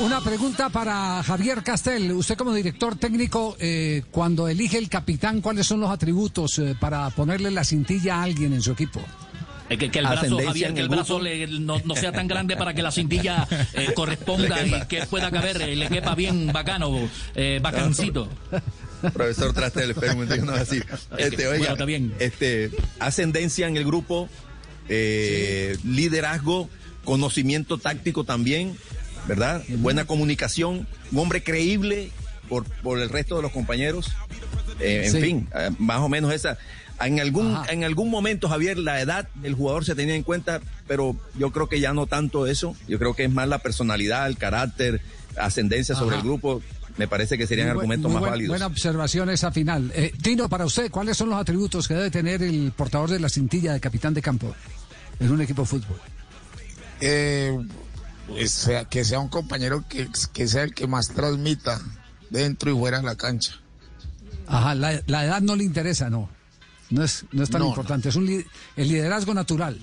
una pregunta para Javier Castel. Usted como director técnico, eh, cuando elige el capitán, ¿cuáles son los atributos eh, para ponerle la cintilla a alguien en su equipo? Que, que, el brazo, Javier, que el brazo no, sea tan grande para que la cintilla eh, corresponda y que pueda caber, le quepa bien bacano, bacancito. Profesor Trastel, espera no así. Este, oiga, este, ascendencia en el grupo, liderazgo, conocimiento táctico también, ¿verdad? Buena comunicación, un hombre creíble por, por el resto de los compañeros. Eh, en fin, eh, más o menos esa. En algún, en algún momento, Javier, la edad del jugador se tenía en cuenta, pero yo creo que ya no tanto eso. Yo creo que es más la personalidad, el carácter, ascendencia sobre el grupo. Me parece que serían argumentos más válidos. Buena observación esa final. Eh, Tino, para usted, ¿cuáles son los atributos que debe tener el portador de la cintilla de capitán de campo en un equipo de fútbol? Eh, sea, que sea un compañero que, que sea el que más transmita dentro y fuera de la cancha. Ajá, la, edad no le interesa, no. No es, no es tan importante, es un el liderazgo natural.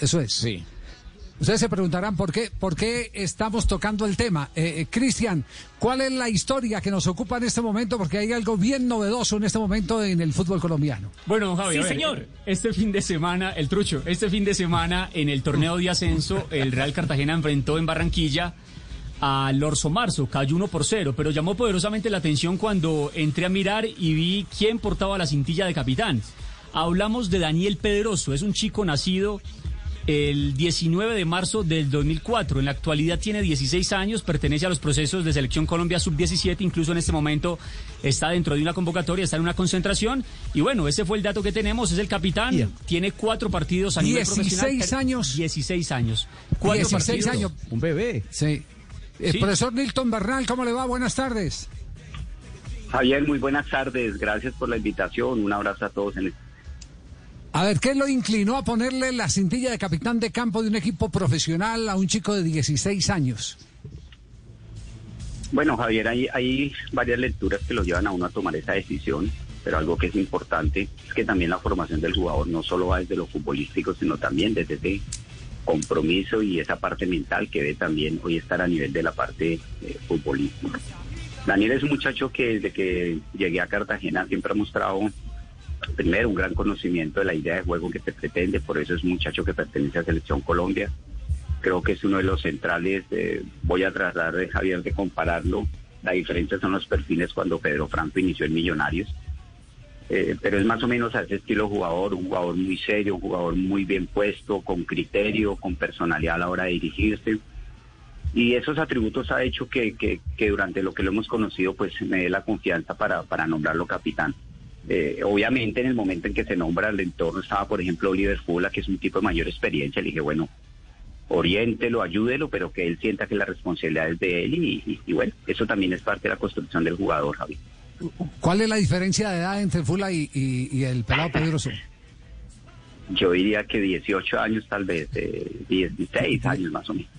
Eso es. Sí. Ustedes se preguntarán por qué, por qué estamos tocando el tema. Eh, eh, Cristian, ¿cuál es la historia que nos ocupa en este momento? Porque hay algo bien novedoso en este momento en el fútbol colombiano. Bueno, Javier, sí, señor. Este fin de semana, el trucho, este fin de semana en el torneo de ascenso, el Real Cartagena enfrentó en Barranquilla al Orso Marzo, cayó uno por cero, pero llamó poderosamente la atención cuando entré a mirar y vi quién portaba la cintilla de capitán. Hablamos de Daniel Pedroso, es un chico nacido el 19 de marzo del 2004. En la actualidad tiene 16 años, pertenece a los procesos de selección Colombia sub-17, incluso en este momento está dentro de una convocatoria, está en una concentración. Y bueno, ese fue el dato que tenemos, es el capitán, tiene cuatro partidos a nivel profesional. 16 años. 16 años. Cuatro 16 años. Un bebé. Sí. El profesor Nilton Bernal, ¿cómo le va? Buenas tardes. Javier, muy buenas tardes. Gracias por la invitación. Un abrazo a todos en el a ver, ¿qué lo inclinó a ponerle la cintilla de capitán de campo de un equipo profesional a un chico de 16 años? Bueno, Javier, hay, hay varias lecturas que lo llevan a uno a tomar esa decisión, pero algo que es importante es que también la formación del jugador no solo va desde lo futbolístico, sino también desde ese compromiso y esa parte mental que debe también hoy estar a nivel de la parte eh, futbolística. Daniel es un muchacho que desde que llegué a Cartagena siempre ha mostrado primero un gran conocimiento de la idea de juego que se pretende, por eso es un muchacho que pertenece a Selección Colombia. Creo que es uno de los centrales, voy a tratar de Javier de compararlo, la diferencia son los perfiles cuando Pedro Franco inició en Millonarios, eh, pero es más o menos a ese estilo jugador, un jugador muy serio, un jugador muy bien puesto, con criterio, con personalidad a la hora de dirigirse. Y esos atributos ha hecho que, que, que durante lo que lo hemos conocido, pues me dé la confianza para, para nombrarlo capitán. Eh, obviamente en el momento en que se nombra el entorno estaba, por ejemplo, Oliver Fula, que es un tipo de mayor experiencia. Le dije, bueno, oriéntelo, ayúdelo, pero que él sienta que la responsabilidad es de él. Y, bueno, eso también es parte de la construcción del jugador, Javi. ¿Cuál es la diferencia de edad entre Fula y, el pelado Pedroso? Yo diría que 18 años, tal vez, 16 eh, años más o menos.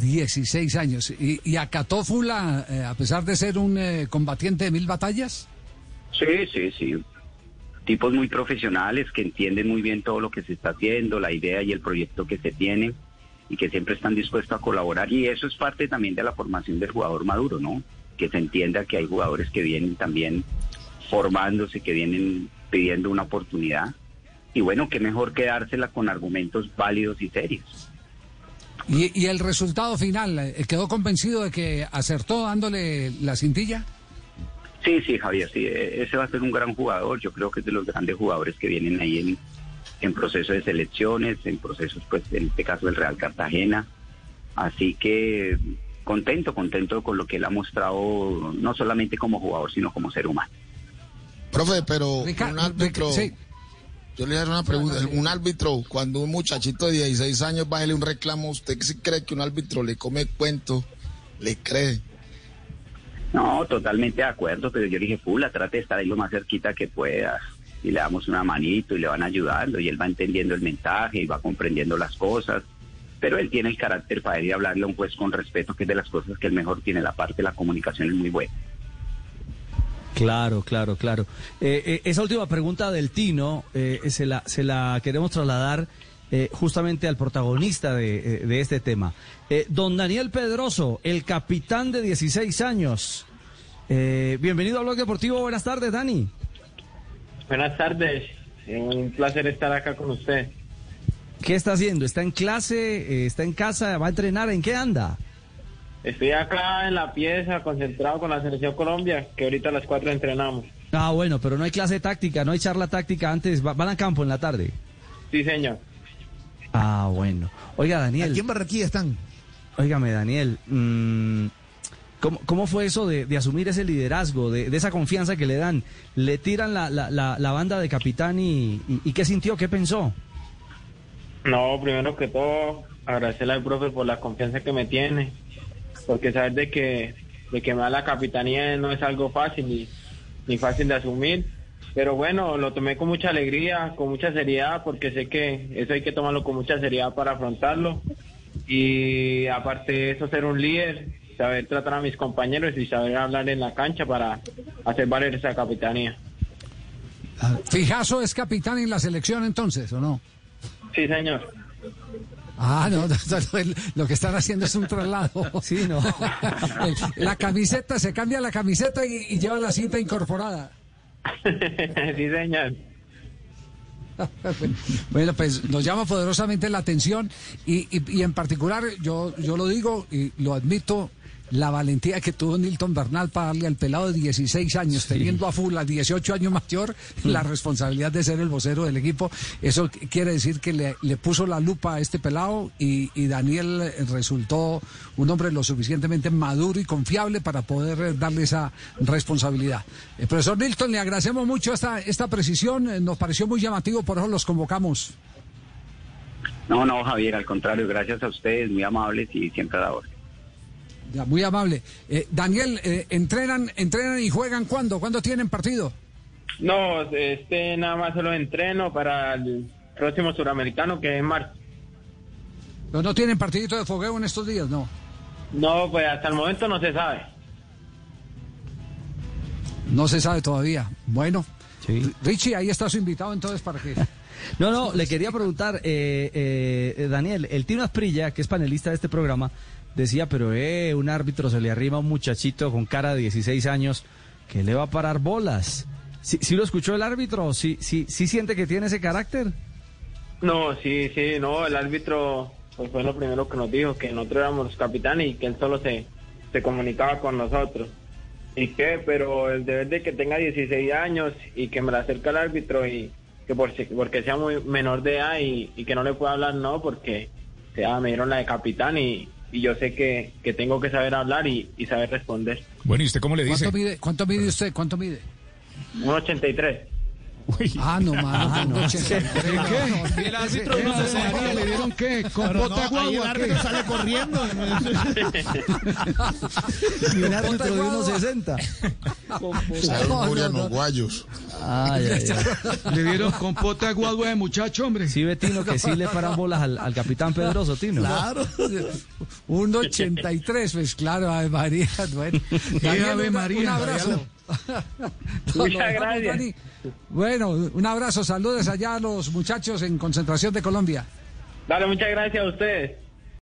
16 años. ¿Y, acató Fula, eh, a pesar de ser un combatiente de mil batallas? Sí, sí, sí. Tipos muy profesionales que entienden muy bien todo lo que se está haciendo, la idea y el proyecto que se tiene y que siempre están dispuestos a colaborar. Y eso es parte también de la formación del jugador maduro, ¿no? Que se entienda que hay jugadores que vienen también formándose, que vienen pidiendo una oportunidad. Y bueno, qué mejor quedársela con argumentos válidos y serios. ¿Y, y el resultado final? ¿Quedó convencido de que acertó dándole la cintilla? Sí, sí, Javier, sí, e-, ese va a ser un gran jugador. Yo creo que es de los grandes jugadores que vienen ahí en, en proceso de selecciones, en procesos, pues, en este caso del Real Cartagena. Así que contento, contento con lo que él ha mostrado, no solamente como jugador, sino como ser humano. Profe, pero un árbitro, yo le haré una pregunta, un árbitro, cuando un muchachito de 16 años va a un reclamo, ¿usted sí cree que un árbitro le come cuento, le cree? No, totalmente de acuerdo, pero yo dije, Fula, trate de estar ahí lo más cerquita que pueda. Y le damos una manito y le van ayudando y él va entendiendo el mensaje y va comprendiendo las cosas. Pero él tiene el carácter para ir a hablarle a un juez con respeto, que es de las cosas que él mejor tiene. La parte de la comunicación es muy buena. Claro, claro, claro. Eh, eh, esa última pregunta del Tino eh, se, la, se la queremos trasladar eh, justamente al protagonista de, eh, este tema. don Daniel Pedroso, el capitán de 16 años. bienvenido a Blog Deportivo. Buenas tardes, Dani. Buenas tardes. Un placer estar acá con usted. ¿Qué está haciendo? ¿Está en clase? ¿Está en casa? ¿Va a entrenar? ¿En qué anda? Estoy acá en la pieza, concentrado con la Selección Colombia, que ahorita a las 4 entrenamos. Ah, bueno, pero no hay clase táctica, no hay charla táctica antes, van a campo en la tarde. Sí, señor. Ah, bueno. Oiga, Daniel. ¿Aquí en Barranquilla están? Óigame, Daniel, mm, ¿cómo, fue eso de, asumir ese liderazgo, de, esa confianza que le dan? ¿Le tiran la, la, la, banda de capitán y, y, qué sintió, qué pensó? No, primero que todo, agradecerle al profe por la confianza que me tiene, porque saber de que, de que me da la capitanía no es algo fácil y ni fácil de asumir. Pero bueno, lo tomé con mucha alegría, con mucha seriedad, porque sé que eso hay que tomarlo con mucha seriedad para afrontarlo. Y aparte de eso, ser un líder, saber tratar a mis compañeros y saber hablar en la cancha para hacer valer esa capitanía. Fijaso es capitán en la selección entonces, ¿o no? Sí, señor. Ah, no, lo que están haciendo es un traslado. Sí, no. La camiseta, se cambia la camiseta y, lleva la cinta incorporada. Sí, señor. Bueno, pues nos llama poderosamente la atención y, y, y en particular yo, yo lo digo y lo admito, la valentía que tuvo Nilton Bernal para darle al pelado de 16 años, teniendo a Full a 18 años mayor, la responsabilidad de ser el vocero del equipo. Eso quiere decir que le, puso la lupa a este pelado y, Daniel resultó un hombre lo suficientemente maduro y confiable para poder darle esa responsabilidad. El eh, profesor Nilton, le agradecemos mucho esta, esta precisión, eh, nos pareció muy llamativo, por eso los convocamos. No, no, Javier, al contrario, gracias a ustedes, muy amables y siempre a la muy amable. Eh, Daniel, eh, ¿entrenan, ¿entrenan y juegan cuándo? ¿Cuándo tienen partido? No, este nada más solo entreno para el próximo suramericano que es en marzo. ¿Pero no tienen partidito de fogueo en estos días, no? No, pues hasta el momento no se sabe. No se sabe todavía. Bueno, Richie, ahí está su invitado entonces para que... No, no, le quería preguntar, eh, Daniel, el Tino Asprilla, que es panelista de este programa, decía, pero eh, un árbitro se le arrima a un muchachito con cara de 16 años que le va a parar bolas. ¿Sí, lo escuchó el árbitro? ¿Sí, sí, ¿Sí siente que tiene ese carácter? No, sí, sí, no, el árbitro pues, fue lo primero que nos dijo, que nosotros éramos capitanes y que él solo se, comunicaba con nosotros. ¿Y qué? Pero el deber de que tenga 16 años y que me la acerque al árbitro y que por, porque sea muy menor de edad y, que no le pueda hablar, no, porque ya me dieron la de capitán y, y yo sé que, que tengo que saber hablar y, y, saber responder. Bueno, ¿y usted cómo le dice? ¿Cuánto mide, cuánto mide usted? ¿Cuánto mide? 1,83. Uy. Ah, no, mano. Ah, no. ¿Qué? El árbitro no se ¿Le dieron qué? ¿Con bota guagua? el árbitro sale corriendo. y un árbitro de 1.60. Salen los guayos. Ay, ay, ay. Le dieron con pota guagua de muchacho, hombre. Sí, Betino, que sí le paran bolas al, al capitán Pedroso, Tino. Claro. 1.83, pues claro, Ave María. Bueno, Daniel, María, un abrazo. Muchas gracias. Bueno, un abrazo, saludos allá a los muchachos en concentración de Colombia. Dale, muchas gracias a ustedes.